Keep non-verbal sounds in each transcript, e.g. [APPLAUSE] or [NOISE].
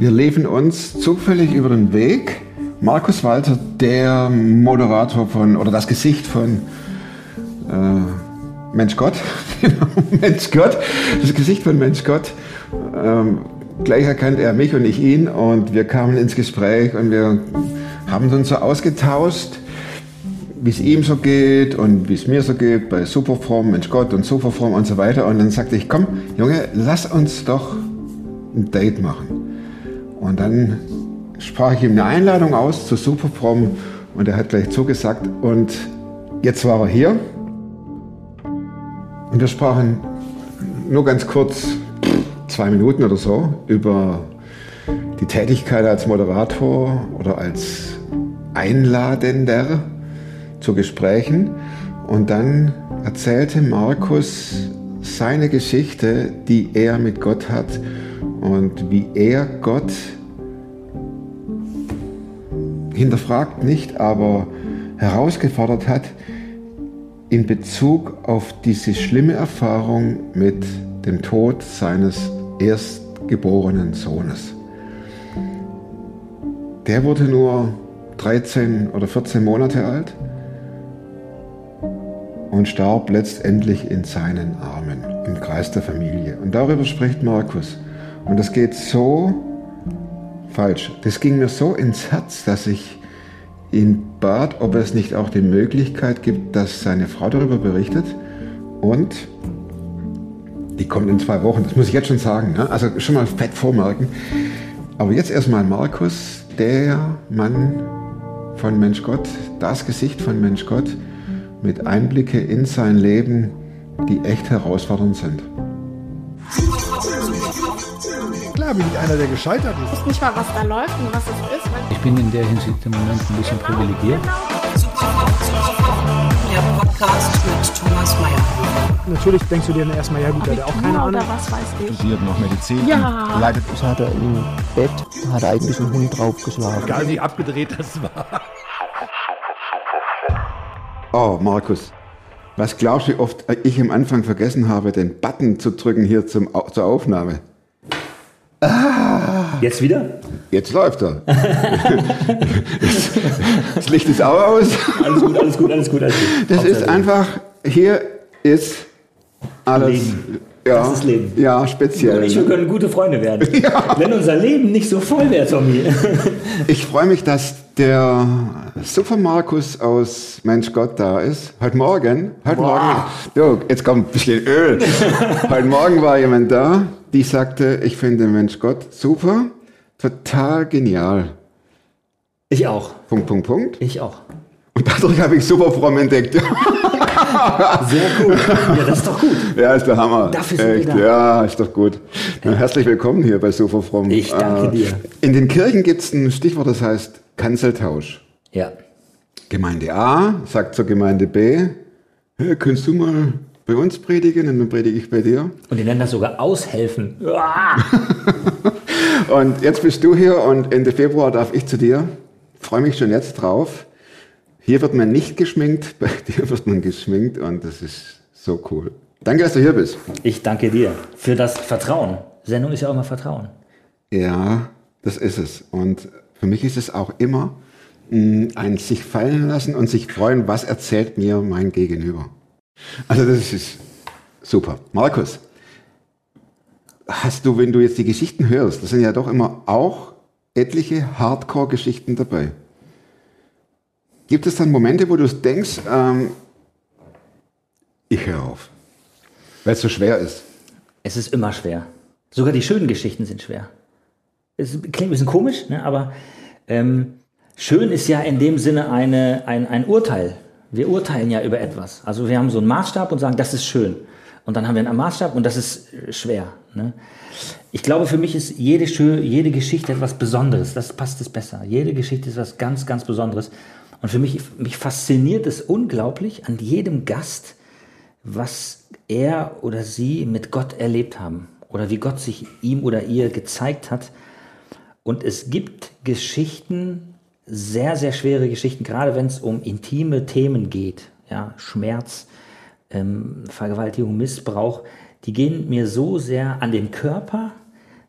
Wir liefen uns zufällig über den Weg. Markus Walter, der Moderator von, oder das Gesicht von äh, Mensch Gott, [LAUGHS] Mensch Gott, das Gesicht von Mensch Gott. Ähm, gleich erkannte er mich und ich ihn und wir kamen ins Gespräch und wir haben uns so ausgetauscht, wie es ihm so geht und wie es mir so geht bei Superform, Mensch Gott und Superform und so weiter. Und dann sagte ich, komm, Junge, lass uns doch ein Date machen. Und dann sprach ich ihm eine Einladung aus zu Superform und er hat gleich zugesagt. Und jetzt war er hier und wir sprachen nur ganz kurz, zwei Minuten oder so, über die Tätigkeit als Moderator oder als Einladender zu Gesprächen. Und dann erzählte Markus seine Geschichte, die er mit Gott hat und wie er Gott hinterfragt nicht, aber herausgefordert hat in Bezug auf diese schlimme Erfahrung mit dem Tod seines erstgeborenen Sohnes. Der wurde nur 13 oder 14 Monate alt und starb letztendlich in seinen Armen im Kreis der Familie. Und darüber spricht Markus. Und das geht so falsch. Das ging mir so ins Herz, dass ich ihn bat, ob es nicht auch die Möglichkeit gibt, dass seine Frau darüber berichtet. Und die kommt in zwei Wochen, das muss ich jetzt schon sagen. Ne? Also schon mal fett vormerken. Aber jetzt erstmal Markus, der Mann von Mensch Gott, das Gesicht von Mensch Gott, mit Einblicke in sein Leben, die echt herausfordernd sind. Klar bin ich einer, der gescheitert ist. Ich weiß nicht mal, was da läuft und was es ist. Ich bin in der Hinsicht im Moment ein bisschen privilegiert. Der Podcast mit Thomas Mayer. Natürlich denkst du dir dann erstmal, ja gut, der hat auch keine Ahnung. oder was weiß ich. studiert noch Medizin. Ja. Leidet Das hat er im Bett, hat eigentlich ein Hund draufgeschlagen. Egal wie abgedreht das war. Oh, Markus, was glaubst du, wie oft ich am Anfang vergessen habe, den Button zu drücken hier zum, zur Aufnahme? Jetzt wieder? Jetzt läuft er. [LAUGHS] das Licht ist auch aus. Alles gut, alles gut, alles gut, alles gut. Das Hauptsache ist einfach, hier ist alles. Leben. Ja, Das ist Leben. Ja, speziell. und ich, wir ne? können gute Freunde werden. [LAUGHS] Wenn unser Leben nicht so voll wäre, Tommy. Ich freue mich, dass der Super Markus aus Mensch Gott da ist. Heute Morgen, heute Morgen, du, jetzt kommt ein bisschen Öl. [LAUGHS] heute Morgen war jemand da, die sagte, ich finde Mensch Gott super, total genial. Ich auch. Punkt, Punkt, Punkt. Ich auch. Und dadurch habe ich super fromm entdeckt. [LAUGHS] Sehr gut. Ja, das ist doch gut. Ja, ist der Hammer. Dafür sind wir Echt, da. ja, ist doch gut. Na, herzlich willkommen hier bei Super Fromm. Ich danke Äh, dir. In den Kirchen gibt es ein Stichwort, das heißt Kanzeltausch. Ja. Gemeinde A sagt zur Gemeinde B, hey, kannst du mal bei uns predigen und dann predige ich bei dir. Und die nennen das sogar aushelfen. [LAUGHS] Und jetzt bist du hier und Ende Februar darf ich zu dir. Freue mich schon jetzt drauf. Hier wird man nicht geschminkt, [LAUGHS] bei dir wird man geschminkt und das ist so cool. Danke, dass du hier bist. Ich danke dir für das Vertrauen. Sendung ist ja auch immer Vertrauen. Ja, das ist es. Und für mich ist es auch immer mh, ein sich fallen lassen und sich freuen, was erzählt mir mein Gegenüber. Also das ist super. Markus, hast du, wenn du jetzt die Geschichten hörst, das sind ja doch immer auch etliche Hardcore-Geschichten dabei. Gibt es dann Momente, wo du denkst, ähm, ich höre auf, weil es so schwer ist? Es ist immer schwer. Sogar die schönen Geschichten sind schwer. Es klingt ein bisschen komisch, ne? aber ähm, schön ist ja in dem Sinne eine, ein, ein Urteil. Wir urteilen ja über etwas. Also wir haben so einen Maßstab und sagen, das ist schön. Und dann haben wir einen Maßstab und das ist äh, schwer. Ne? Ich glaube, für mich ist jede, jede Geschichte etwas Besonderes. Das passt es besser. Jede Geschichte ist was ganz, ganz Besonderes. Und für mich, mich fasziniert es unglaublich an jedem Gast, was er oder sie mit Gott erlebt haben oder wie Gott sich ihm oder ihr gezeigt hat. Und es gibt Geschichten, sehr, sehr schwere Geschichten, gerade wenn es um intime Themen geht, ja, Schmerz, ähm, Vergewaltigung, Missbrauch, die gehen mir so sehr an den Körper,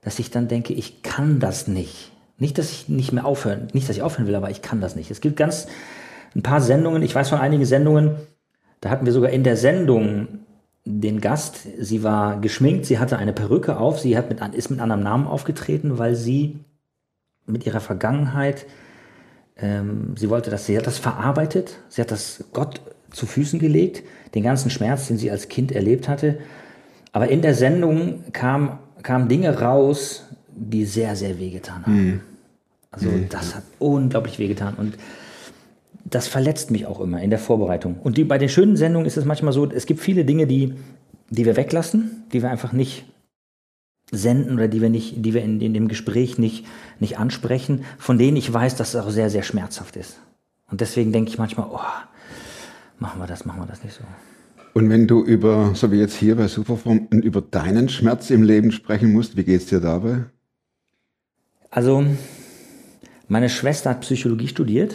dass ich dann denke, ich kann das nicht. Nicht, dass ich nicht mehr aufhören, nicht, dass ich aufhören will, aber ich kann das nicht. Es gibt ganz ein paar Sendungen, ich weiß von einigen Sendungen, da hatten wir sogar in der Sendung den Gast, sie war geschminkt, sie hatte eine Perücke auf, sie hat mit, ist mit anderem Namen aufgetreten, weil sie mit ihrer Vergangenheit, ähm, sie wollte das, sie hat das verarbeitet, sie hat das Gott zu Füßen gelegt, den ganzen Schmerz, den sie als Kind erlebt hatte. Aber in der Sendung kam, kamen Dinge raus, die sehr, sehr wehgetan haben. Mhm. Also das hat unglaublich wehgetan und das verletzt mich auch immer in der Vorbereitung. Und die, bei den schönen Sendungen ist es manchmal so, es gibt viele Dinge, die, die wir weglassen, die wir einfach nicht senden oder die wir nicht, die wir in, in dem Gespräch nicht, nicht ansprechen, von denen ich weiß, dass es auch sehr, sehr schmerzhaft ist. Und deswegen denke ich manchmal, oh, machen wir das, machen wir das nicht so. Und wenn du über, so wie jetzt hier bei Superform, über deinen Schmerz im Leben sprechen musst, wie geht's dir dabei? Also, meine Schwester hat Psychologie studiert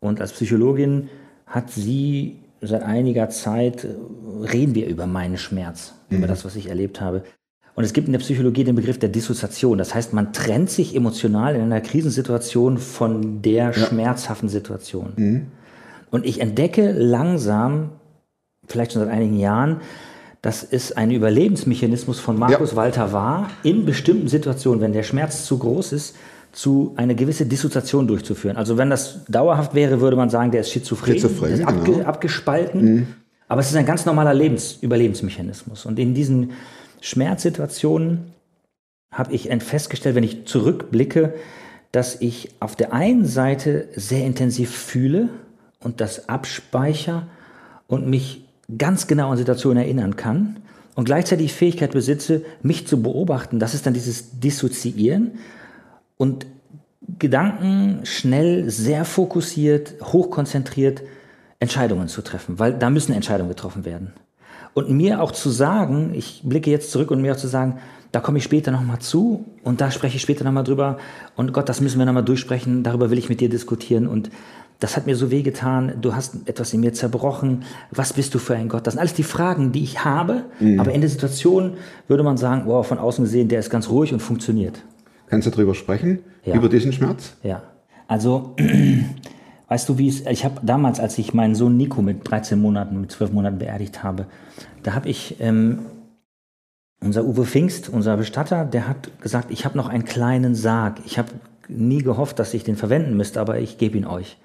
und als Psychologin hat sie seit einiger Zeit, äh, reden wir über meinen Schmerz, über das, was ich erlebt habe. Und es gibt in der Psychologie den Begriff der Dissoziation. Das heißt, man trennt sich emotional in einer Krisensituation von der schmerzhaften Situation. Und ich entdecke langsam, vielleicht schon seit einigen Jahren, dass es ein Überlebensmechanismus von Markus Ja. Walter war, in bestimmten Situationen, wenn der Schmerz zu groß ist, zu eine gewisse Dissoziation durchzuführen. Also wenn das dauerhaft wäre, würde man sagen, der ist schizophren, Schizophren, der ist abge, genau. abgespalten. Aber es ist ein ganz normaler Lebens Überlebensmechanismus. Und in diesen Schmerzsituationen habe ich festgestellt, wenn ich zurückblicke, dass ich auf der einen Seite sehr intensiv fühle und das abspeicher und mich ganz genau an Situationen erinnern kann und gleichzeitig die Fähigkeit besitze, mich zu beobachten. Das ist dann dieses Dissoziieren und Gedanken schnell, sehr fokussiert, hochkonzentriert Entscheidungen zu treffen, weil da müssen Entscheidungen getroffen werden. Und mir auch zu sagen, ich blicke jetzt zurück und mir auch zu sagen, da komme ich später nochmal zu und da spreche ich später nochmal drüber und Gott, das müssen wir nochmal durchsprechen, darüber will ich mit dir diskutieren und das hat mir so wehgetan, du hast etwas in mir zerbrochen, was bist du für ein Gott? Das sind alles die Fragen, die ich habe, aber in der Situation würde man sagen, wow, von außen gesehen, der ist ganz ruhig und funktioniert. Kannst du darüber sprechen? Ja. Über diesen Schmerz? Ja. Also, [CLEARS THROAT] weißt du, wie es, ich habe damals, als ich meinen Sohn Nico mit 13 Monaten, mit 12 Monaten beerdigt habe, da habe ich, ähm, unser Uwe Pfingst, unser Bestatter, der hat gesagt, ich habe noch einen kleinen Sarg. Ich habe nie gehofft, dass ich den verwenden müsste, aber ich gebe ihn euch.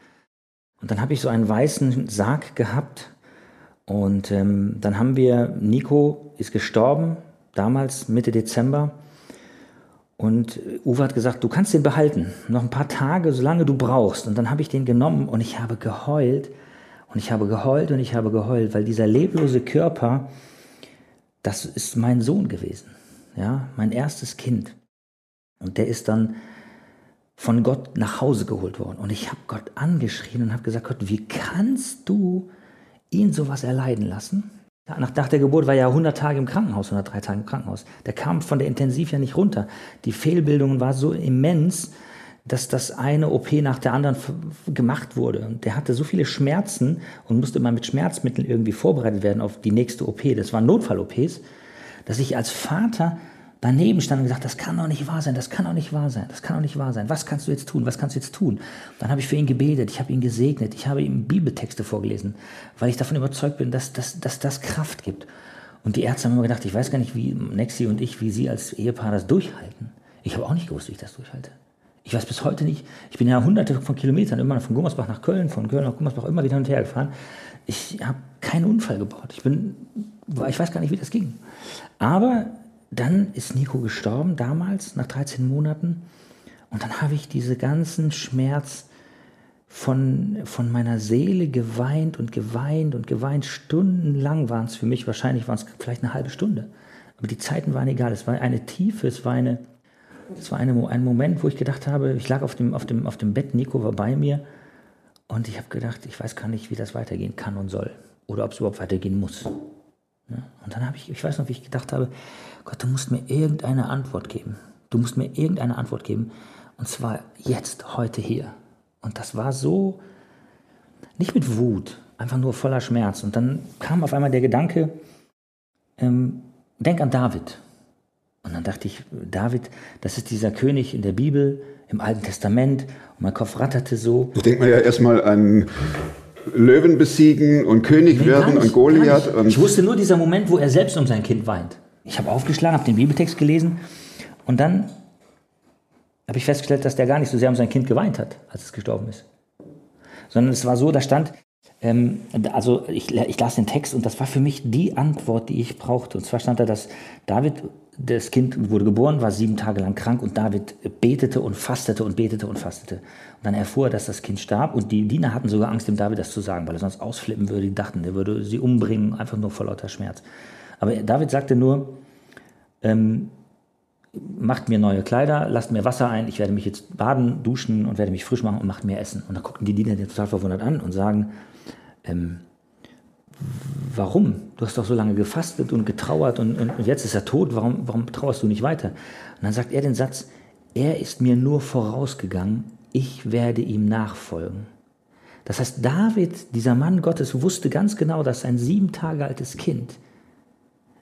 Und dann habe ich so einen weißen Sarg gehabt und ähm, dann haben wir, Nico ist gestorben, damals Mitte Dezember. Und Uwe hat gesagt, du kannst den behalten, noch ein paar Tage, solange du brauchst. Und dann habe ich den genommen und ich habe geheult und ich habe geheult und ich habe geheult, weil dieser leblose Körper, das ist mein Sohn gewesen, ja, mein erstes Kind. Und der ist dann von Gott nach Hause geholt worden. Und ich habe Gott angeschrien und habe gesagt, Gott, wie kannst du ihn sowas erleiden lassen? Nach, nach der Geburt war er ja 100 Tage im Krankenhaus, 103 Tage im Krankenhaus. Der kam von der Intensiv ja nicht runter. Die Fehlbildung war so immens, dass das eine OP nach der anderen gemacht wurde. Und der hatte so viele Schmerzen und musste immer mit Schmerzmitteln irgendwie vorbereitet werden auf die nächste OP. Das waren Notfall-OPs, dass ich als Vater daneben stand und gesagt, das kann doch nicht wahr sein, das kann doch nicht wahr sein, das kann doch nicht wahr sein. Was kannst du jetzt tun? Was kannst du jetzt tun? Dann habe ich für ihn gebetet, ich habe ihn gesegnet, ich habe ihm Bibeltexte vorgelesen, weil ich davon überzeugt bin, dass, dass, dass das Kraft gibt. Und die Ärzte haben immer gedacht, ich weiß gar nicht, wie Nexi und ich, wie sie als Ehepaar das durchhalten. Ich habe auch nicht gewusst, wie ich das durchhalte. Ich weiß bis heute nicht, ich bin ja hunderte von Kilometern immer von Gummersbach nach Köln, von Köln nach Gummersbach immer wieder hin und her gefahren. Ich habe keinen Unfall gebaut. Ich bin, ich weiß gar nicht, wie das ging. Aber dann ist Nico gestorben, damals, nach 13 Monaten. Und dann habe ich diese ganzen Schmerz von, von meiner Seele geweint und geweint und geweint. Stundenlang waren es für mich, wahrscheinlich waren es vielleicht eine halbe Stunde. Aber die Zeiten waren egal. Es war eine Tiefe, es war, eine, es war eine, ein Moment, wo ich gedacht habe, ich lag auf dem, auf, dem, auf dem Bett, Nico war bei mir. Und ich habe gedacht, ich weiß gar nicht, wie das weitergehen kann und soll. Oder ob es überhaupt weitergehen muss. Und dann habe ich, ich weiß noch, wie ich gedacht habe, Gott, du musst mir irgendeine Antwort geben. Du musst mir irgendeine Antwort geben. Und zwar jetzt, heute hier. Und das war so, nicht mit Wut, einfach nur voller Schmerz. Und dann kam auf einmal der Gedanke, ähm, denk an David. Und dann dachte ich, David, das ist dieser König in der Bibel, im Alten Testament. Und mein Kopf ratterte so. Da denkt man ja erstmal an Löwen besiegen und König Nee, werden nicht, und Goliath. Und Ich wusste nur dieser Moment, wo er selbst um sein Kind weint. Ich habe aufgeschlagen, habe den Bibeltext gelesen und dann habe ich festgestellt, dass der gar nicht so sehr um sein Kind geweint hat, als es gestorben ist. Sondern es war so, da stand, ähm, also ich, ich las den Text und das war für mich die Antwort, die ich brauchte. Und zwar stand da, dass David, das Kind wurde geboren, war sieben Tage lang krank und David betete und fastete und betete und fastete. Und dann erfuhr er, dass das Kind starb und die Diener hatten sogar Angst, dem David das zu sagen, weil er sonst ausflippen würde. Die dachten, der würde sie umbringen, einfach nur vor lauter Schmerz. Aber David sagte nur, ähm, macht mir neue Kleider, lasst mir Wasser ein, ich werde mich jetzt baden, duschen und werde mich frisch machen und macht mir Essen. Und dann guckten die Diener den total verwundert an und sagen, ähm, warum? Du hast doch so lange gefastet und getrauert und, und, und jetzt ist er tot, warum, warum trauerst du nicht weiter? Und dann sagt er den Satz, er ist mir nur vorausgegangen, ich werde ihm nachfolgen. Das heißt, David, dieser Mann Gottes, wusste ganz genau, dass sein sieben Tage altes Kind,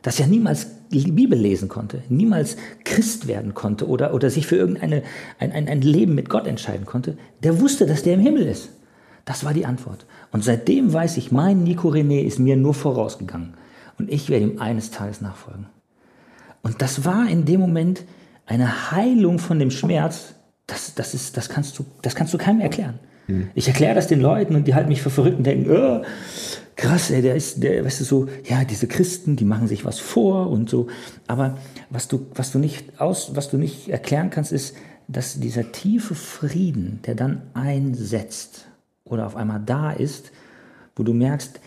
das ja niemals die Bibel lesen konnte, niemals Christ werden konnte oder, oder sich für irgendein ein, ein, Leben mit Gott entscheiden konnte, der wusste, dass der im Himmel ist. Das war die Antwort. Und seitdem weiß ich, mein Nico René ist mir nur vorausgegangen. Und ich werde ihm eines Tages nachfolgen. Und das war in dem Moment eine Heilung von dem Schmerz. Das, das, ist, das, kannst, du, das kannst du keinem erklären. Ich erkläre das den Leuten und die halten mich für verrückt und denken, oh, krass, ey, der ist, der, weißt du, so, ja, diese Christen, die machen sich was vor und so. Aber was du, was du nicht aus, was du nicht erklären kannst, ist, dass dieser tiefe Frieden, der dann einsetzt oder auf einmal da ist, wo du merkst,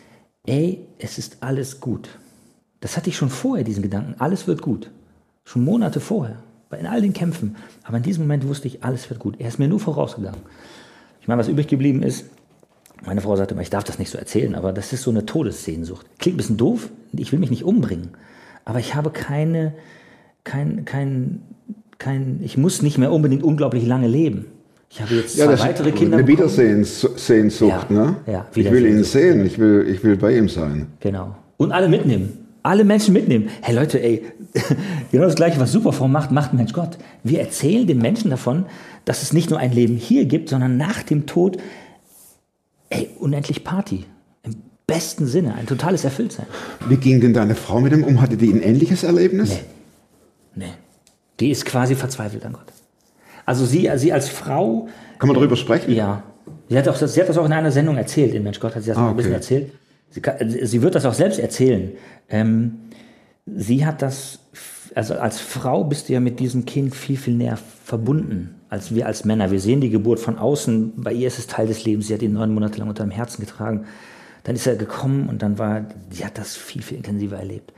ey, es ist alles gut. Das hatte ich schon vorher, diesen Gedanken, alles wird gut. Schon Monate vorher, in all den Kämpfen. Aber in diesem Moment wusste ich, alles wird gut. Er ist mir nur vorausgegangen. Ich meine, was übrig geblieben ist, meine Frau sagte immer, ich darf das nicht so erzählen, aber das ist so eine Todessehnsucht. Klingt ein bisschen doof, ich will mich nicht umbringen, aber ich habe keine, kein, kein, kein, ich muss nicht mehr unbedingt unglaublich lange leben. Ich habe jetzt zwei ja, das weitere Kinder eine. Wiedersehnsucht, Ja, ne? ja, ich will ihn sehen, ich will, ich will bei ihm sein. Genau. Und alle mitnehmen. Alle Menschen mitnehmen. Hey Leute, ey, [LAUGHS] genau das Gleiche, was Superform macht, macht Mensch Gott. Wir erzählen den Menschen davon, dass es nicht nur ein Leben hier gibt, sondern nach dem Tod, ey, unendlich Party. Im besten Sinne, ein totales Erfülltsein. Wie ging denn deine Frau mit ihm um? Hatte die ein ähnliches Erlebnis? Nee. Nee. Die ist quasi verzweifelt an Gott. Also sie, sie als Frau, Kann man darüber sprechen? ja. Sie hat, auch, das- sie hat das auch in einer Sendung erzählt, in Mensch Gott hat sie das Ah, mal ein bisschen okay. erzählt. Sie, kann, sie wird das auch selbst erzählen. Ähm, sie hat das, also als Frau bist du ja mit diesem Kind viel, viel näher verbunden als wir als Männer. Wir sehen die Geburt von außen, bei ihr ist es Teil des Lebens, sie hat ihn neun Monate lang unter dem Herzen getragen. Dann ist er gekommen und dann war, sie hat das viel, viel intensiver erlebt.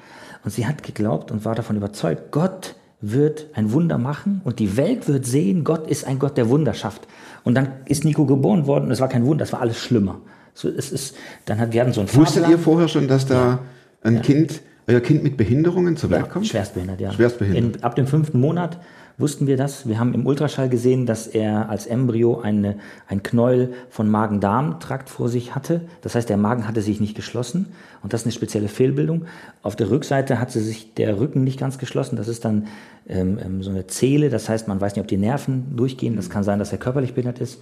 Und sie hat geglaubt und war davon überzeugt, Gott wird ein Wunder machen und die Welt wird sehen, Gott ist ein Gott, der Wunder schafft. Und dann ist Nico geboren worden und es war kein Wunder, es war alles schlimmer. So, es ist, dann hat, wir hatten so ein Wusstet ihr vorher schon, dass da ein Kind, euer Kind mit Behinderungen zur Welt Ja, kommt? schwerstbehindert, ja. Schwerstbehindert. In, ab dem fünften Monat wussten wir das. Wir haben im Ultraschall gesehen, dass er als Embryo eine, ein Knäuel von Magen-Darm-Trakt vor sich hatte. Das heißt, der Magen hatte sich nicht geschlossen und das ist eine spezielle Fehlbildung. Auf der Rückseite hatte sich der Rücken nicht ganz geschlossen. Das ist dann ähm, ähm, so eine Zehle. Das heißt, man weiß nicht, ob die Nerven durchgehen. Das kann sein, dass er körperlich behindert ist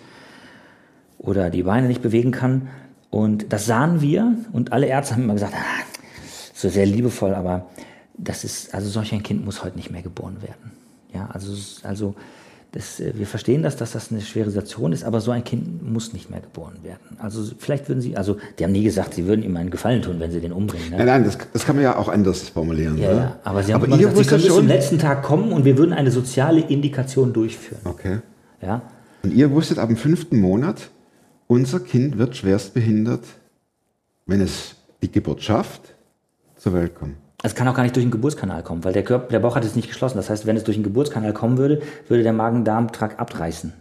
oder die Beine nicht bewegen kann. Und das sahen wir und alle Ärzte haben immer gesagt, ah, so sehr liebevoll, aber das ist, also solch ein Kind muss heute nicht mehr geboren werden. Ja, also, also das, äh, wir verstehen das, dass das eine schwere Situation ist, aber so ein Kind muss nicht mehr geboren werden. Also vielleicht würden sie, also die haben nie gesagt, sie würden ihm einen Gefallen tun, wenn sie den umbringen. Ne? Nein, nein, das, das kann man ja auch anders formulieren. Ja, ne? ja, aber sie haben aber immer ihr gesagt, sie können wusstet bis zum letzten Tag kommen und wir würden eine soziale Indikation durchführen. Okay. Ja, Und ihr wusstet ab dem fünften Monat, unser Kind wird schwerstbehindert, wenn es die Geburt schafft, zur Welt kommen. Es kann auch gar nicht durch den Geburtskanal kommen, weil der, Körper, der Bauch hat es nicht geschlossen. Das heißt, wenn es durch den Geburtskanal kommen würde, würde der Magen-Darm-Trakt abreißen,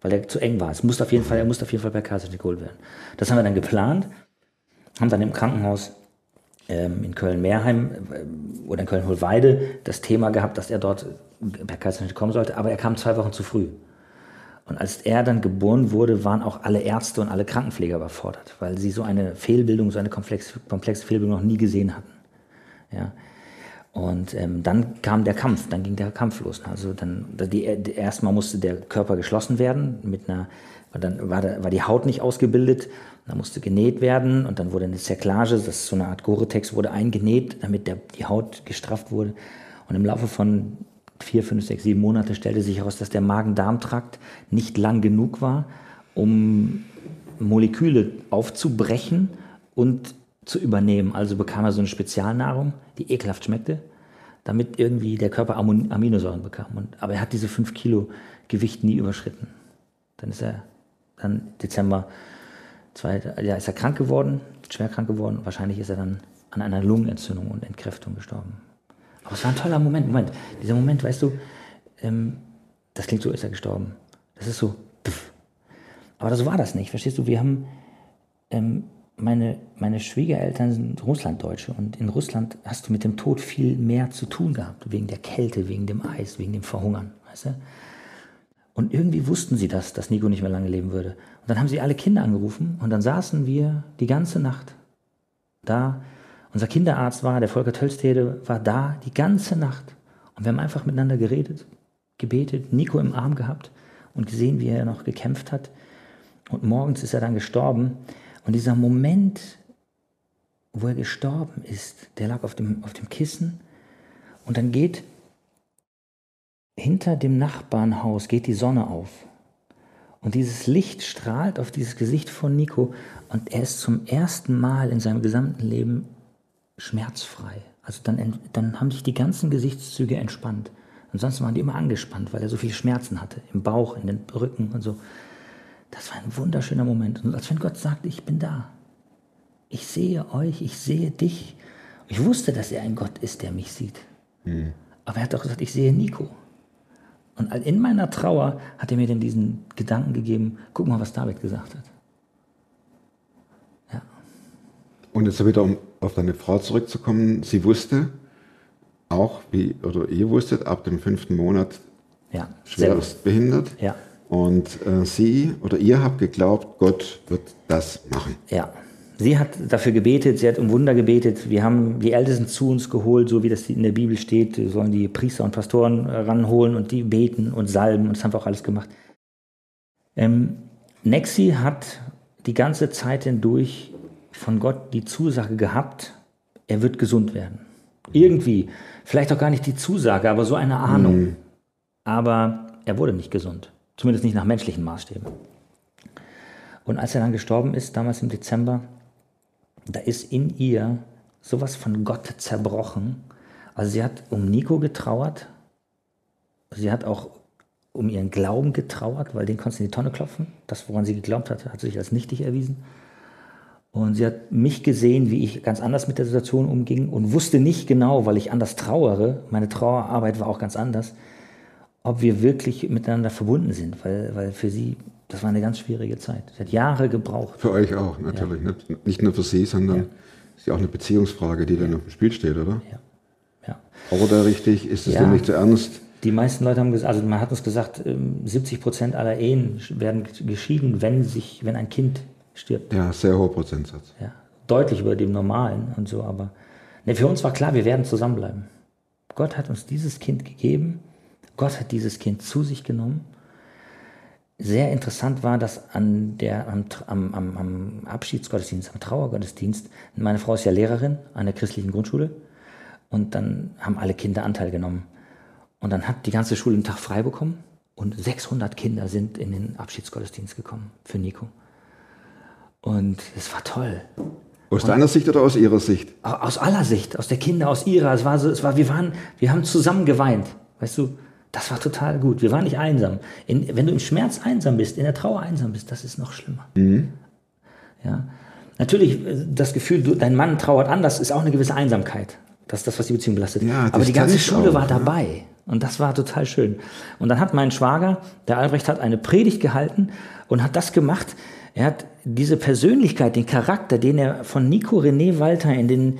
weil der zu eng war. Es musste auf jeden Fall, er musste auf jeden Fall per Kaiserschnitt geholt werden. Das haben wir dann geplant, haben dann im Krankenhaus ähm, in Köln-Mehrheim äh, oder in Köln-Hohlweide das Thema gehabt, dass er dort per Kaiserschnitt kommen sollte, aber er kam zwei Wochen zu früh. Und als er dann geboren wurde, waren auch alle Ärzte und alle Krankenpfleger überfordert, weil sie so eine Fehlbildung, so eine komplexe, komplexe Fehlbildung noch nie gesehen hatten. Ja. Und ähm, dann kam der Kampf, dann ging der Kampf los. Also dann, die, die, erstmal musste der Körper geschlossen werden mit einer, dann war, der, war die Haut nicht ausgebildet, dann musste genäht werden und dann wurde eine Zerklage, das ist so eine Art Gore-Tex, wurde eingenäht, damit der, die Haut gestrafft wurde. Und im Laufe von vier, fünf, sechs, sieben Monate stellte sich heraus, dass der Magen-Darm-Trakt nicht lang genug war, um Moleküle aufzubrechen und zu übernehmen. Also bekam er so eine Spezialnahrung, die ekelhaft schmeckte, damit irgendwie der Körper Aminosäuren bekam. Und, aber er hat diese 5 Kilo Gewicht nie überschritten. Dann ist er dann Dezember, zwei, ja, ist er krank geworden, schwer krank geworden. Wahrscheinlich ist er dann an einer Lungenentzündung und Entkräftung gestorben. Aber es war ein toller Moment. Moment, dieser Moment, weißt du, ähm, das klingt so, ist er gestorben. Das ist so, pff. aber so war das nicht. Verstehst du? Wir haben ähm, meine, meine Schwiegereltern sind Russlanddeutsche und in Russland hast du mit dem Tod viel mehr zu tun gehabt, wegen der Kälte, wegen dem Eis, wegen dem Verhungern. Weißt du? Und irgendwie wussten sie das, dass Nico nicht mehr lange leben würde. Und dann haben sie alle Kinder angerufen und dann saßen wir die ganze Nacht da. Unser Kinderarzt war, der Volker Tölstede, war da die ganze Nacht. Und wir haben einfach miteinander geredet, gebetet, Nico im Arm gehabt und gesehen, wie er noch gekämpft hat. Und morgens ist er dann gestorben. Und dieser Moment, wo er gestorben ist, der lag auf dem, auf dem Kissen und dann geht hinter dem Nachbarnhaus geht die Sonne auf. Und dieses Licht strahlt auf dieses Gesicht von Nico und er ist zum ersten Mal in seinem gesamten Leben schmerzfrei. Also dann, dann haben sich die ganzen Gesichtszüge entspannt. Ansonsten waren die immer angespannt, weil er so viele Schmerzen hatte. Im Bauch, in den Rücken und so. Das war ein wunderschöner Moment. Und als wenn Gott sagte, ich bin da. Ich sehe euch, ich sehe dich. Ich wusste, dass er ein Gott ist, der mich sieht. Mhm. Aber er hat auch gesagt, ich sehe Nico. Und in meiner Trauer hat er mir dann diesen Gedanken gegeben, guck mal, was David gesagt hat. Ja. Und jetzt wieder, um auf deine Frau zurückzukommen, sie wusste auch, wie, oder ihr wusstet, ab dem fünften Monat ja, schwerst behindert. Ja. Und äh, sie oder ihr habt geglaubt, Gott wird das machen. Ja. Sie hat dafür gebetet, sie hat um Wunder gebetet. Wir haben die Ältesten zu uns geholt, so wie das in der Bibel steht. Wir sollen die Priester und Pastoren äh, ranholen und die beten und salben. Und das haben wir auch alles gemacht. Ähm, Nexi hat die ganze Zeit hindurch von Gott die Zusage gehabt, er wird gesund werden. Irgendwie. Vielleicht auch gar nicht die Zusage, aber so eine Ahnung. Mhm. Aber er wurde nicht gesund. Zumindest nicht nach menschlichen Maßstäben. Und als er dann gestorben ist, damals im Dezember, da ist in ihr sowas von Gott zerbrochen. Also sie hat um Nico getrauert. Sie hat auch um ihren Glauben getrauert, weil den konnte sie in die Tonne klopfen. Das, woran sie geglaubt hatte, hat sich als nichtig erwiesen. Und sie hat mich gesehen, wie ich ganz anders mit der Situation umging und wusste nicht genau, weil ich anders trauere. Meine Trauerarbeit war auch ganz anders ob wir wirklich miteinander verbunden sind, weil, weil für sie, das war eine ganz schwierige Zeit. Es hat Jahre gebraucht. Für euch auch, natürlich. Ja. Nicht, nicht nur für sie, sondern ja. ist ja auch eine Beziehungsfrage, die dann auf dem Spiel steht, oder? Ja. ja. Oder richtig, ist es denn nicht zu ernst? Die meisten Leute haben gesagt, also man hat uns gesagt, 70 ähm, Prozent aller Ehen werden geschieden, wenn sich, wenn ein Kind stirbt. Ja, sehr hoher Prozentsatz. Ja, deutlich über dem Normalen und so, aber ne, für uns war klar, wir werden zusammenbleiben. Gott hat uns dieses Kind gegeben Gott hat dieses Kind zu sich genommen. Sehr interessant war, dass an der, am, am, am Abschiedsgottesdienst, am Trauergottesdienst, meine Frau ist ja Lehrerin an der christlichen Grundschule und dann haben alle Kinder Anteil genommen. Und dann hat die ganze Schule einen Tag frei bekommen und 600 Kinder sind in den Abschiedsgottesdienst gekommen für Nico. Und es war toll. Aus deiner Sicht oder aus ihrer Sicht? Aus aller Sicht, aus der Kinder, aus ihrer. Es war so, es war, wir waren, wir haben zusammen geweint. Weißt du, das war total gut. Wir waren nicht einsam. In, wenn du im Schmerz einsam bist, in der Trauer einsam bist, das ist noch schlimmer. Mhm. Ja. Natürlich, äh, das Gefühl, du, dein Mann trauert anders, ist auch eine gewisse Einsamkeit. Das ist das, was die Beziehung belastet. Ja, Aber die ganze Schule auch, war dabei. Ja. Und das war total schön. Und dann hat mein Schwager, der Albrecht, hat eine Predigt gehalten und hat das gemacht. Er hat diese Persönlichkeit, den Charakter, den er von Nico René Walter in den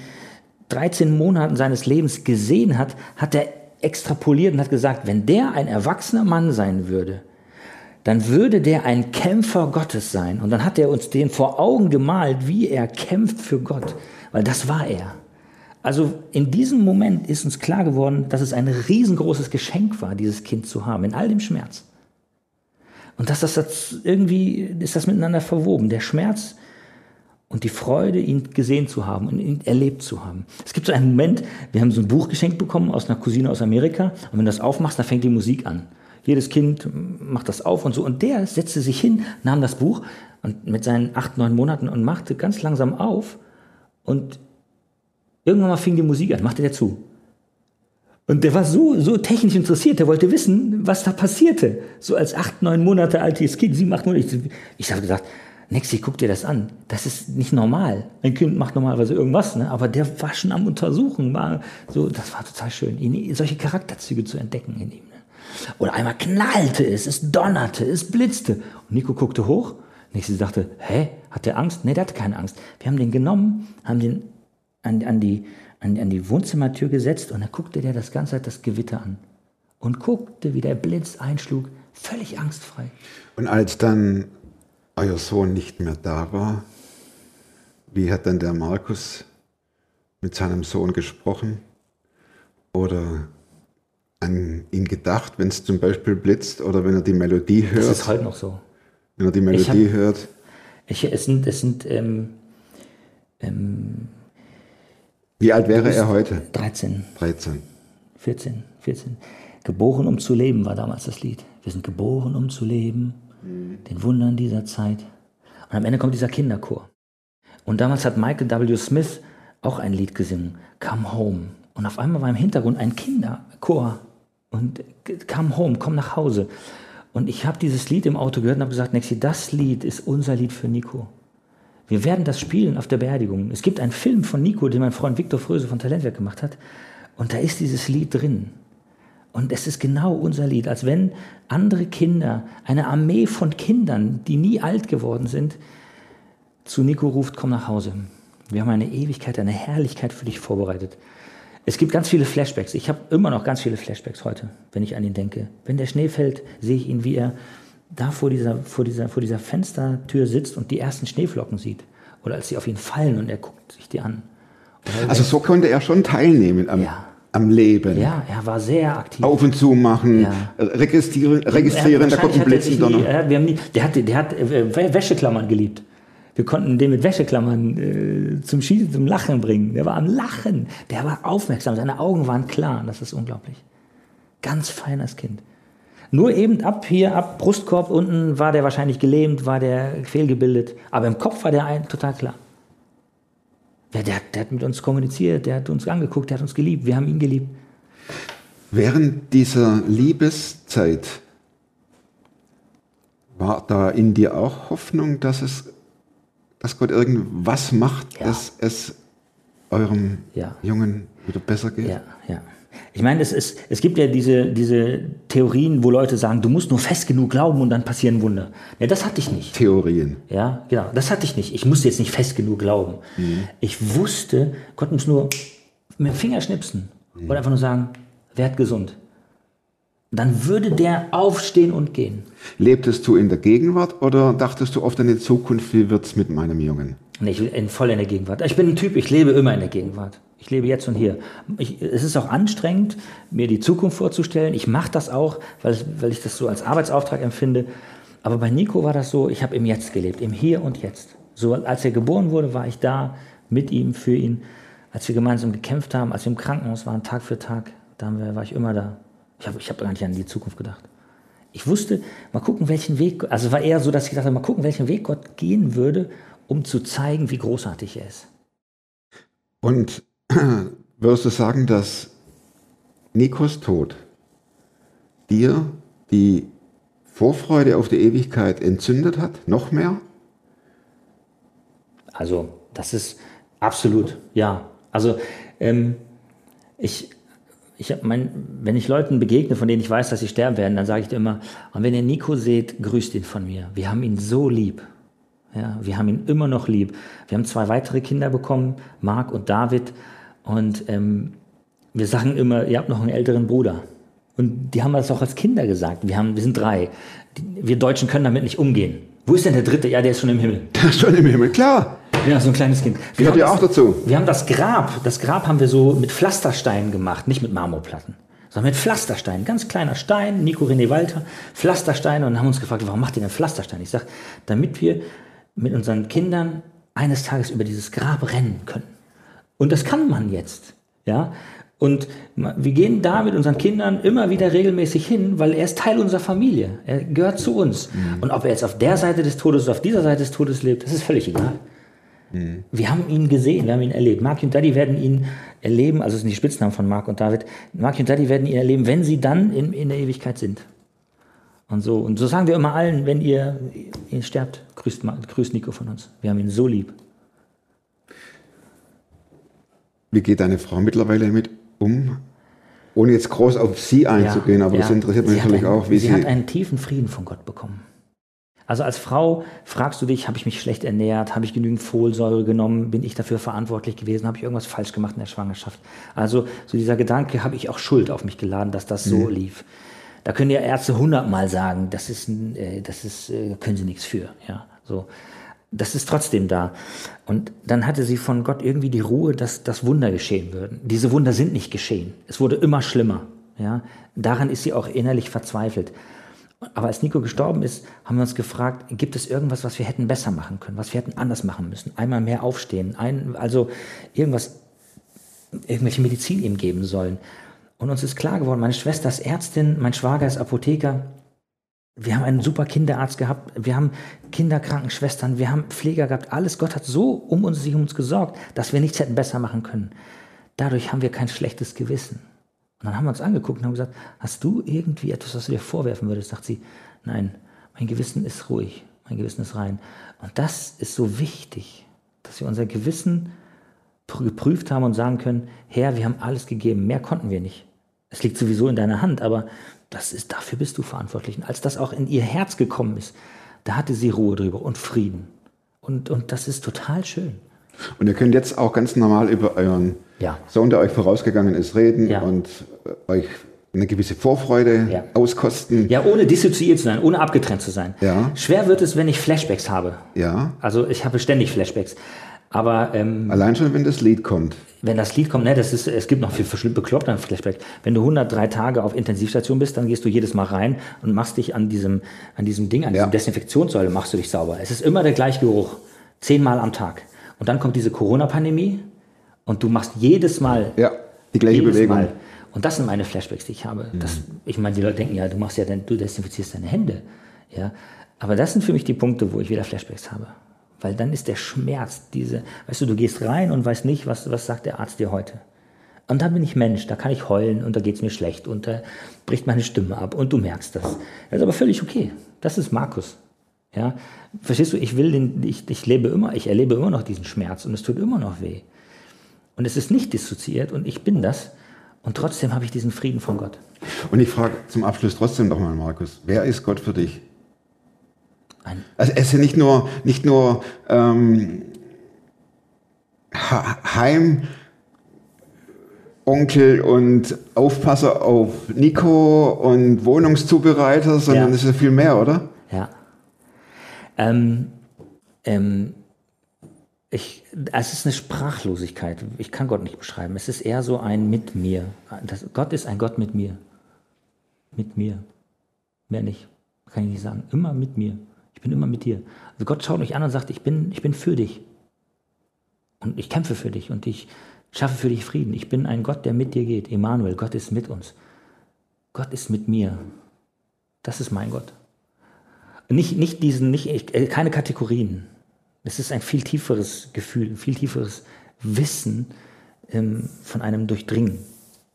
13 Monaten seines Lebens gesehen hat, hat er extrapoliert und hat gesagt, wenn der ein erwachsener Mann sein würde, dann würde der ein Kämpfer Gottes sein. Und dann hat er uns den vor Augen gemalt, wie er kämpft für Gott. Weil das war er. Also in diesem Moment ist uns klar geworden, dass es ein riesengroßes Geschenk war, dieses Kind zu haben, in all dem Schmerz. Und dass das, irgendwie ist das miteinander verwoben. Der Schmerz und die Freude, ihn gesehen zu haben und ihn erlebt zu haben. Es gibt so einen Moment, wir haben so ein Buch geschenkt bekommen aus einer Cousine aus Amerika und wenn du das aufmachst, dann fängt die Musik an. Jedes Kind macht das auf und so. Und der setzte sich hin, nahm das Buch und mit seinen acht, neun Monaten und machte ganz langsam auf und irgendwann mal fing die Musik an, machte der zu. Und der war so, so technisch interessiert, der wollte wissen, was da passierte. So als acht, neun Monate altes Kind, sieben, acht Monate. Ich, ich habe gesagt, Nexi, guck dir das an. Das ist nicht normal. Ein Kind macht normalerweise irgendwas, ne? aber der war schon am Untersuchen. War so, das war total schön, ihn, solche Charakterzüge zu entdecken in ihm. Ne? Oder einmal knallte es, es donnerte, es blitzte. Und Nico guckte hoch. Nexi sagte, hä, hat der Angst? Nee, der hatte keine Angst. Wir haben den genommen, haben den an, an die, an, an die Wohnzimmertür gesetzt und dann guckte der das ganze Zeit das Gewitter an und guckte, wie der Blitz einschlug, völlig angstfrei. Und als dann euer Sohn nicht mehr da war, wie hat dann der Markus mit seinem Sohn gesprochen oder an ihn gedacht, wenn es zum Beispiel blitzt oder wenn er die Melodie hört? Das ist heute noch so. Wenn er die Melodie hab, hört? Ich, es sind, es sind ähm, ähm, wie alt wäre er heute? 13. 13. 14, 14. Geboren, um zu leben, war damals das Lied. Wir sind geboren, um zu leben, den Wundern dieser Zeit. Und am Ende kommt dieser Kinderchor. Und damals hat Michael W. Smith auch ein Lied gesungen, Come Home. Und auf einmal war im Hintergrund ein Kinderchor und Come Home, komm nach Hause. Und ich habe dieses Lied im Auto gehört und habe gesagt, Nexi, das Lied ist unser Lied für Nico. Wir werden das spielen auf der Beerdigung. Es gibt einen Film von Nico, den mein Freund Viktor Fröse von Talentwerk gemacht hat. Und da ist dieses Lied drin. Und es ist genau unser Lied, als wenn andere Kinder, eine Armee von Kindern, die nie alt geworden sind, zu Nico ruft, komm nach Hause. Wir haben eine Ewigkeit, eine Herrlichkeit für dich vorbereitet. Es gibt ganz viele Flashbacks. Ich habe immer noch ganz viele Flashbacks heute, wenn ich an ihn denke. Wenn der Schnee fällt, sehe ich ihn, wie er da vor dieser, vor, dieser, vor dieser Fenstertür sitzt und die ersten Schneeflocken sieht. Oder als sie auf ihn fallen und er guckt sich die an. Also so konnte er schon teilnehmen am, ja. Am Leben. Ja, er war sehr aktiv. Auf und zu machen, ja. registrieren, registrieren da kommt ein Blitzendonner. Nie, der hat, der hat äh, Wäscheklammern geliebt. Wir konnten den mit Wäscheklammern äh, zum Schießen, zum Lachen bringen. Der war am Lachen. Der war aufmerksam. Seine Augen waren klar. Das ist unglaublich. Ganz feines Kind. Nur eben ab hier, ab Brustkorb unten war der wahrscheinlich gelähmt, war der fehlgebildet. Aber im Kopf war der ein, total klar. Der, der, der hat mit uns kommuniziert, der hat uns angeguckt, der hat uns geliebt, wir haben ihn geliebt. Während dieser Liebeszeit war da in dir auch Hoffnung, dass es, dass Gott irgendwas macht, ja. dass es eurem ja. Jungen wieder besser geht? Ja, ja. Ich meine, es, ist, es gibt ja diese, diese Theorien, wo Leute sagen, du musst nur fest genug glauben und dann passieren Wunder. Ja, das hatte ich nicht. Theorien. Ja, genau. Das hatte ich nicht. Ich musste jetzt nicht fest genug glauben. Mhm. Ich wusste, Gott muss nur mit dem Finger schnipsen mhm. oder einfach nur sagen, werd gesund. Dann würde der aufstehen und gehen. Lebtest du in der Gegenwart oder dachtest du oft an die Zukunft, wie wird es mit meinem Jungen? Nee, ich bin voll in der Gegenwart. Ich bin ein Typ, ich lebe immer in der Gegenwart. Ich lebe jetzt und hier. Ich, es ist auch anstrengend, mir die Zukunft vorzustellen. Ich mache das auch, weil, weil ich das so als Arbeitsauftrag empfinde. Aber bei Nico war das so, ich habe im Jetzt gelebt, im Hier und Jetzt. So, als er geboren wurde, war ich da mit ihm, für ihn. Als wir gemeinsam gekämpft haben, als wir im Krankenhaus waren, Tag für Tag, da wir, war ich immer da. Ich habe ich hab gar nicht an die Zukunft gedacht. Ich wusste, mal gucken, welchen Weg, also war eher so, dass ich dachte, mal gucken, welchen Weg Gott gehen würde, um zu zeigen, wie großartig er ist. Und [CLEARS THROAT] würdest du sagen, dass Nikos Tod dir die Vorfreude auf die Ewigkeit entzündet hat? Noch mehr? Also, das ist absolut, ja. Also, ähm, ich, ich mein, wenn ich Leuten begegne, von denen ich weiß, dass sie sterben werden, dann sage ich dir immer, und wenn ihr Nico seht, grüßt ihn von mir. Wir haben ihn so lieb. Ja, wir haben ihn immer noch lieb. Wir haben zwei weitere Kinder bekommen, Marc und David. Und ähm, wir sagen immer, ihr habt noch einen älteren Bruder. Und die haben das auch als Kinder gesagt. Wir, haben, wir sind drei. Wir Deutschen können damit nicht umgehen. Wo ist denn der dritte? Ja, der ist schon im Himmel. [LAUGHS] Der ist schon im Himmel, klar. Ja, so ein kleines Kind. Wir Gehört haben ja das- auch dazu. Wir haben das Grab, das Grab haben wir so mit Pflastersteinen gemacht, nicht mit Marmorplatten, sondern mit Pflastersteinen. Ganz kleiner Stein, Nico René Walter, Pflastersteine und haben uns gefragt, warum macht ihr denn Pflasterstein? Ich sage, damit wir mit unseren Kindern eines Tages über dieses Grab rennen können. Und das kann man jetzt. Ja? Und wir gehen da mit unseren Kindern immer wieder regelmäßig hin, weil er ist Teil unserer Familie. Er gehört zu uns. Und ob er jetzt auf der Seite des Todes oder auf dieser Seite des Todes lebt, das ist völlig egal. Wir haben ihn gesehen, wir haben ihn erlebt. Mark und Daddy werden ihn erleben, also das sind die Spitznamen von Mark und David. Mark und Daddy werden ihn erleben, wenn sie dann in, in der Ewigkeit sind. Und so, und so sagen wir immer allen, wenn ihr, ihr sterbt, grüßt, grüßt Nico von uns. Wir haben ihn so lieb. Wie geht deine Frau mittlerweile damit um? Ohne jetzt groß auf sie einzugehen, aber das interessiert mich natürlich einen, auch, wie sie, sie. hat einen tiefen Frieden von Gott bekommen. Also als Frau fragst du dich, habe ich mich schlecht ernährt, habe ich genügend Folsäure genommen, bin ich dafür verantwortlich gewesen, habe ich irgendwas falsch gemacht in der Schwangerschaft? Also so dieser Gedanke, habe ich auch Schuld auf mich geladen, dass das so lief. Da können ja Ärzte hundertmal sagen, das ist, äh, das ist, äh, können sie nichts für. Ja, so. Das ist trotzdem da. Und dann hatte sie von Gott irgendwie die Ruhe, dass das Wunder geschehen würden. Diese Wunder sind nicht geschehen. Es wurde immer schlimmer. Ja, daran ist sie auch innerlich verzweifelt. Aber als Nico gestorben ist, haben wir uns gefragt, gibt es irgendwas, was wir hätten besser machen können, was wir hätten anders machen müssen? Einmal mehr aufstehen, ein, also irgendwas, irgendwelche Medizin ihm geben sollen. Und uns ist klar geworden, meine Schwester ist Ärztin, mein Schwager ist Apotheker. Wir haben einen super Kinderarzt gehabt, wir haben Kinderkrankenschwestern, wir haben Pfleger gehabt, alles. Gott hat so um uns, sich um uns gesorgt, dass wir nichts hätten besser machen können. Dadurch haben wir kein schlechtes Gewissen. Und dann haben wir uns angeguckt und haben gesagt, hast du irgendwie etwas, was du dir vorwerfen würdest? Sagt sie, nein, mein Gewissen ist ruhig, mein Gewissen ist rein. Und das ist so wichtig, dass wir unser Gewissen pr- geprüft haben und sagen können, Herr, wir haben alles gegeben, mehr konnten wir nicht. Es liegt sowieso in deiner Hand, aber das ist, dafür bist du verantwortlich. Und als das auch in ihr Herz gekommen ist, da hatte sie Ruhe drüber und Frieden. Und, und das ist total schön. Und ihr könnt jetzt auch ganz normal über euren Ja. Sohn, der euch vorausgegangen ist, reden Ja. und äh, euch eine gewisse Vorfreude Ja. auskosten. Ja, ohne dissoziiert zu sein, ohne abgetrennt zu sein. Ja. Schwer wird es, wenn ich Flashbacks habe. Ja. Also ich habe ständig Flashbacks. Aber ähm, Allein schon, wenn das Lied kommt. wenn das Lied kommt, ne, das ist, es gibt noch viel verschlimm bekloppter Flashback. Wenn du 103 Tage auf Intensivstation bist, dann gehst du jedes Mal rein und machst dich an diesem, an diesem Ding, an Ja. diesem Desinfektionssäule, machst du dich sauber. Es ist immer der gleiche Geruch. Zehnmal am Tag. Und dann kommt diese Corona-Pandemie und du machst jedes Mal Ja, die gleiche Bewegung. Mal. Und das sind meine Flashbacks, die ich habe. Das, ich meine, die Leute denken ja, du machst ja, du desinfizierst deine Hände. Ja, aber das sind für mich die Punkte, wo ich wieder Flashbacks habe. Weil dann ist der Schmerz, diese, weißt du, du gehst rein und weißt nicht, was, was sagt der Arzt dir heute. Und dann bin ich Mensch, da kann ich heulen und da geht's mir schlecht und da bricht meine Stimme ab und du merkst das. Das ist aber völlig okay. Das ist Markus. Ja, verstehst du? Ich will den, ich, ich lebe immer, ich erlebe immer noch diesen Schmerz und es tut immer noch weh. Und es ist nicht dissoziiert und ich bin das. Und trotzdem habe ich diesen Frieden von Gott. Und ich frage zum Abschluss trotzdem noch mal, Markus, wer ist Gott für dich? Also es ist ja nicht nur, nicht nur ähm, Heim, Onkel und Aufpasser auf Nico und Wohnungszubereiter, sondern Ja. es ist ja viel mehr, oder? ja. Ähm, ähm, ich, es ist eine Sprachlosigkeit. Ich kann Gott nicht beschreiben. Es ist eher so ein mit mir. Das, Gott ist ein Gott mit mir. Mit mir. Mehr nicht. Kann ich nicht sagen. Immer mit mir. Ich bin immer mit dir. Also Gott schaut mich an und sagt, ich bin, ich bin für dich. Und ich kämpfe für dich und ich schaffe für dich Frieden. Ich bin ein Gott, der mit dir geht. Emanuel, Gott ist mit uns. Gott ist mit mir. Das ist mein Gott. Nicht, nicht diesen, nicht, äh, keine Kategorien. Es ist ein viel tieferes Gefühl, ein viel tieferes Wissen ähm, von einem Durchdringen.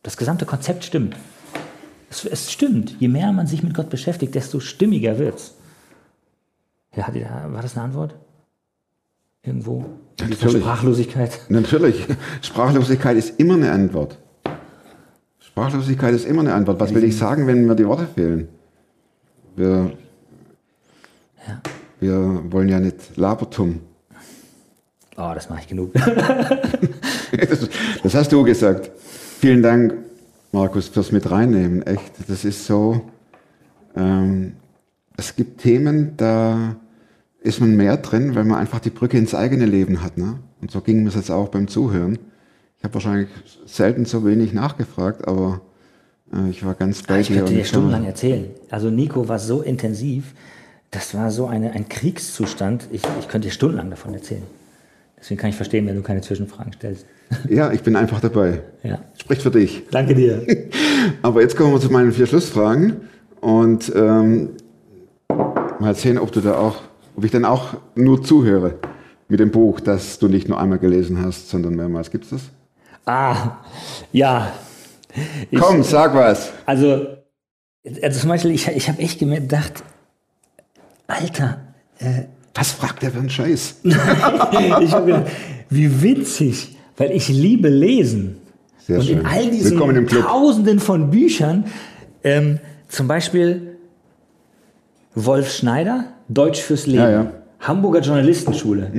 Das gesamte Konzept stimmt. Es, es stimmt. Je mehr man sich mit Gott beschäftigt, desto stimmiger wird's. Ja, war das eine Antwort? Irgendwo? Natürlich. Sprachlosigkeit? [LAUGHS] [LAUGHS] Natürlich. Sprachlosigkeit ist immer eine Antwort. Sprachlosigkeit ist immer eine Antwort. Was will ich sagen, wenn mir die Worte fehlen? Wir, Ja. wir wollen ja nicht Labertum. Oh, das mache ich genug. [LAUGHS] Das, das hast du gesagt. Vielen Dank, Markus, fürs mit reinnehmen. Echt, das ist so. Ähm, es gibt Themen, da ist man mehr drin, weil man einfach die Brücke ins eigene Leben hat. Ne? Und so ging mir es jetzt auch beim Zuhören. Ich habe wahrscheinlich selten so wenig nachgefragt, aber äh, ich war ganz bei Ich dir. könnte und dir ich stundenlang erzählen. Also Nico war so intensiv, das war so eine, ein Kriegszustand. Ich, ich könnte dir stundenlang davon erzählen. Deswegen kann ich verstehen, wenn du keine Zwischenfragen stellst. [LAUGHS] Ja, ich bin einfach dabei. Ja. Spricht für dich. Danke dir. [LAUGHS] Aber jetzt kommen wir zu meinen vier Schlussfragen und ähm, mal sehen, ob du da auch, ob ich dann auch nur zuhöre mit dem Buch, das du nicht nur einmal gelesen hast, sondern mehrmals. Gibt's das? Ah, ja. Ich, Komm, sag was. Also, also zum Beispiel, ich, ich habe echt gedacht, Alter, Was fragt der für einen Scheiß? [LAUGHS] ich habe gedacht, wie witzig, weil ich liebe Lesen. Sehr und schön. in all diesen. Tausenden von Büchern, ähm, zum Beispiel Wolf Schneider, Deutsch fürs Leben, Ja, ja. Hamburger Journalistenschule.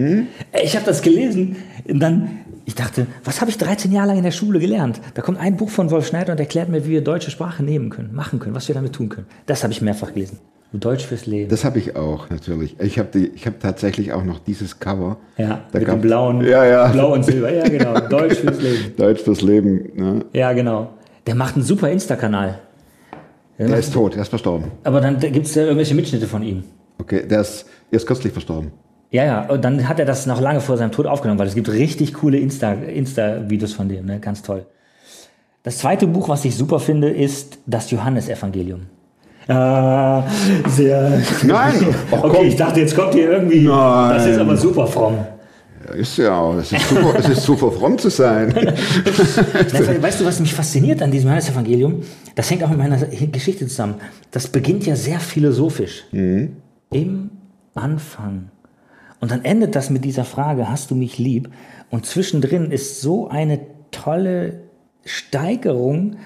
Äh, Ich habe das gelesen und dann, ich dachte, was habe ich 13 Jahre lang in der Schule gelernt? Da kommt ein Buch von Wolf Schneider und erklärt mir, wie wir deutsche Sprache nehmen können, machen können, was wir damit tun können. Das habe ich mehrfach gelesen. Deutsch fürs Leben. Das habe ich auch, natürlich. Ich habe hab tatsächlich auch noch dieses Cover. ja, Da mit gab- dem blauen, Ja, ja. blau und silber. Ja, genau. Deutsch fürs Leben. [LAUGHS] Deutsch fürs Leben. Ne? Ja, genau. Der macht einen super Insta-Kanal. Der ist tot, er ist verstorben. Aber dann gibt es ja irgendwelche Mitschnitte von ihm. Okay, der ist erst kürzlich verstorben. Ja, ja, und dann hat er das noch lange vor seinem Tod aufgenommen, weil es gibt richtig coole Insta- Insta-Videos von dem, ne? ganz toll. Das zweite Buch, was ich super finde, ist das Johannesevangelium. Ah, sehr. Nein! [LAUGHS] Oh, okay, ich dachte, jetzt kommt hier irgendwie. Nein. Das ist aber super fromm. Ist ja auch. Es ist super, es ist super fromm zu sein. [LAUGHS] Weißt du, was mich fasziniert an diesem Johannesevangelium? Das hängt auch mit meiner Geschichte zusammen. Das beginnt ja sehr philosophisch. Im Anfang. Und dann endet das mit dieser Frage, hast du mich lieb? Und zwischendrin ist so eine tolle Steigerung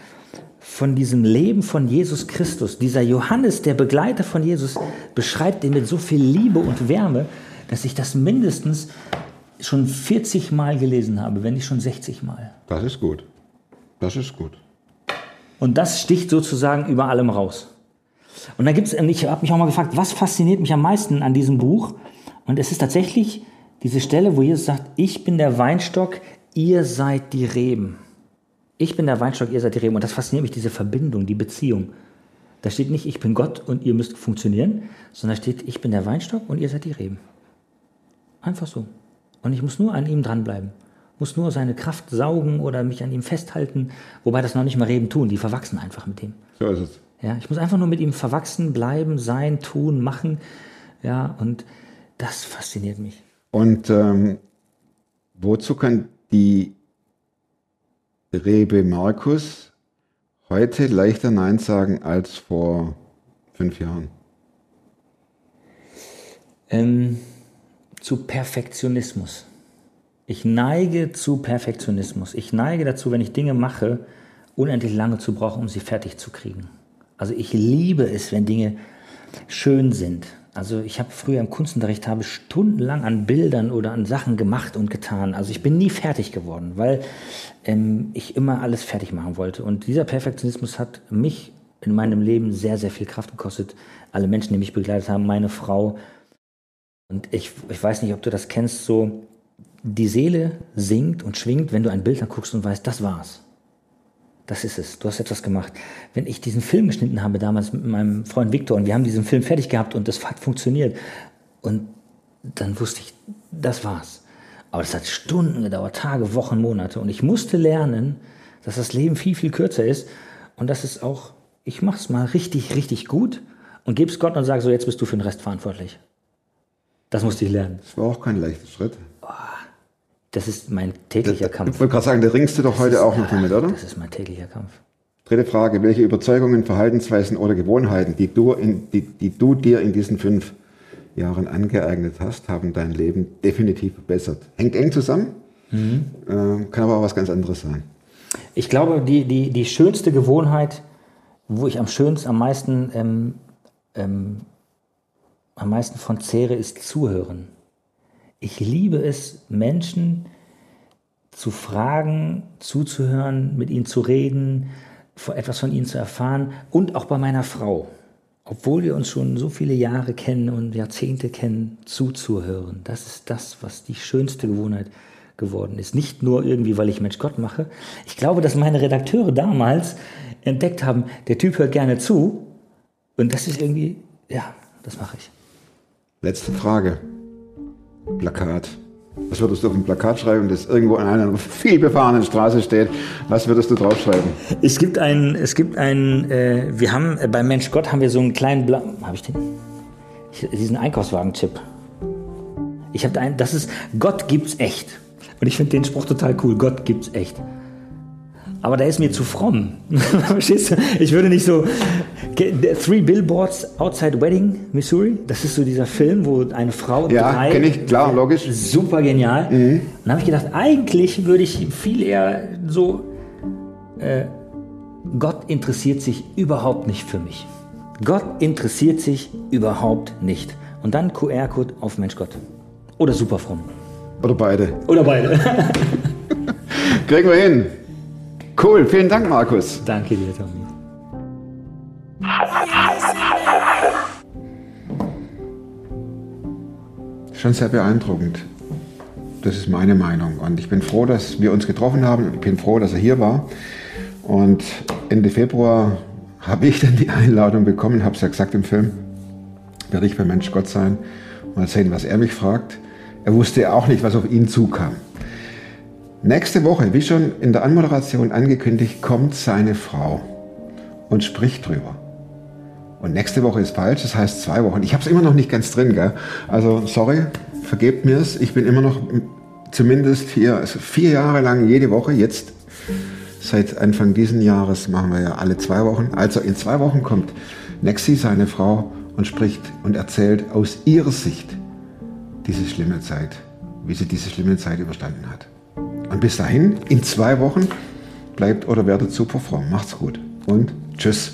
von diesem Leben von Jesus Christus. Dieser Johannes, der Begleiter von Jesus, beschreibt ihn mit so viel Liebe und Wärme, dass ich das mindestens schon 40 Mal gelesen habe, wenn nicht schon 60 Mal. Das ist gut. Das ist gut. Und das sticht sozusagen über allem raus. Und dann gibt's, und ich habe mich auch mal gefragt, was fasziniert mich am meisten an diesem Buch? Und es ist tatsächlich diese Stelle, wo Jesus sagt, ich bin der Weinstock, ihr seid die Reben. Ich bin der Weinstock, ihr seid die Reben. Und das fasziniert mich, diese Verbindung, die Beziehung. Da steht nicht, ich bin Gott und ihr müsst funktionieren, sondern da steht, ich bin der Weinstock und ihr seid die Reben. Einfach so. Und ich muss nur an ihm dranbleiben. Muss nur seine Kraft saugen oder mich an ihm festhalten. Wobei das noch nicht mal Reben tun, die verwachsen einfach mit ihm. So ist es. Ja, ich muss einfach nur mit ihm verwachsen bleiben, sein, tun, machen. Ja, und das fasziniert mich. Und ähm, wozu kann die Rebe Markus heute leichter Nein sagen als vor fünf Jahren? Ähm, zu Perfektionismus. Ich neige zu Perfektionismus. Ich neige dazu, wenn ich Dinge mache, unendlich lange zu brauchen, um sie fertig zu kriegen. Also ich liebe es, wenn Dinge schön sind. Also ich habe früher im Kunstunterricht habe stundenlang an Bildern oder an Sachen gemacht und getan. Also ich bin nie fertig geworden, weil ähm, ich immer alles fertig machen wollte. Und dieser Perfektionismus hat mich in meinem Leben sehr, sehr viel Kraft gekostet. Alle Menschen, die mich begleitet haben, meine Frau. Und ich, ich weiß nicht, ob du das kennst, so die Seele singt und schwingt, wenn du ein Bild anguckst und weißt, das war's. Das ist es. Du hast etwas gemacht. Wenn ich diesen Film geschnitten habe damals mit meinem Freund Victor und wir haben diesen Film fertig gehabt und das hat funktioniert und dann wusste ich, das war's. Aber es hat Stunden gedauert, Tage, Wochen, Monate und ich musste lernen, dass das Leben viel, viel kürzer ist und dass es auch, ich mach's mal richtig, richtig gut und geb's Gott und sag so, jetzt bist du für den Rest verantwortlich. Das musste ich lernen. Das war auch kein leichter Schritt. Das ist mein täglicher Ich Kampf. wollte gerade sagen, da ringst du doch heute auch noch damit, oder? Das ist mein täglicher Kampf. Dritte Frage. Welche Überzeugungen, Verhaltensweisen oder Gewohnheiten, die du, in, die, die du dir in diesen fünf Jahren angeeignet hast, haben dein Leben definitiv verbessert? Hängt eng zusammen, äh, kann aber auch was ganz anderes sein. Ich glaube, die, die, die schönste Gewohnheit, wo ich am schönsten, am meisten, ähm, ähm, am meisten von zehre, ist Zuhören. Ich liebe es, Menschen zu fragen, zuzuhören, mit ihnen zu reden, etwas von ihnen zu erfahren und auch bei meiner Frau. obwohl wir uns schon so viele Jahre kennen und Jahrzehnte kennen, zuzuhören. Das ist das, was die schönste Gewohnheit geworden ist. Nicht nur irgendwie, weil ich Mensch Gott mache. Ich glaube, dass meine Redakteure damals entdeckt haben, der Typ hört gerne zu. Und das ist irgendwie, ja, das mache ich. Letzte Frage. Plakat. Was würdest du auf ein Plakat schreiben, das irgendwo an einer viel befahrenen Straße steht? Was würdest du draufschreiben? Es gibt ein, es gibt ein, äh, wir haben äh, bei Mensch Gott haben wir so einen kleinen, Bla habe ich den? Ich, diesen Einkaufswagen-Chip. Ich habe einen, das ist Gott gibt's echt. Und ich finde den Spruch total cool. Gott gibt's echt. Aber der ist mir zu fromm. [LAUGHS] Verstehst du? Ich würde nicht so. Three Billboards Outside Wedding, Missouri. Das ist so dieser Film, wo eine Frau. Ja, kenne ich, klar, logisch. Super genial. Mhm. Dann habe ich gedacht, eigentlich würde ich viel eher so. Äh, Gott interessiert sich überhaupt nicht für mich. Gott interessiert sich überhaupt nicht. Und dann QR-Code auf Mensch Gott. Oder super fromm. Oder beide. Oder beide. [LAUGHS] Kriegen wir hin. Cool, vielen Dank, Markus. Danke dir, Tommy. Schon sehr beeindruckend. Das ist meine Meinung. Und ich bin froh, dass wir uns getroffen haben. Ich bin froh, dass er hier war. Und Ende Februar habe ich dann die Einladung bekommen, habe es ja gesagt im Film, werde ich bei Mensch Gott sein. Mal sehen, was er mich fragt. Er wusste auch nicht, was auf ihn zukam. Nächste Woche, wie schon in der Anmoderation angekündigt, kommt seine Frau und spricht drüber. Und nächste Woche ist falsch, das heißt zwei Wochen. Ich habe es immer noch nicht ganz drin, gell? Also sorry, vergebt mir es. Ich bin immer noch zumindest hier also vier Jahre lang jede Woche. Jetzt seit Anfang diesen Jahres machen wir ja alle zwei Wochen. Also in zwei Wochen kommt Nexi, seine Frau, und spricht und erzählt aus ihrer Sicht diese schlimme Zeit, wie sie diese schlimme Zeit überstanden hat. Und bis dahin, in zwei Wochen, bleibt oder werdet super fromm. Macht's gut und tschüss.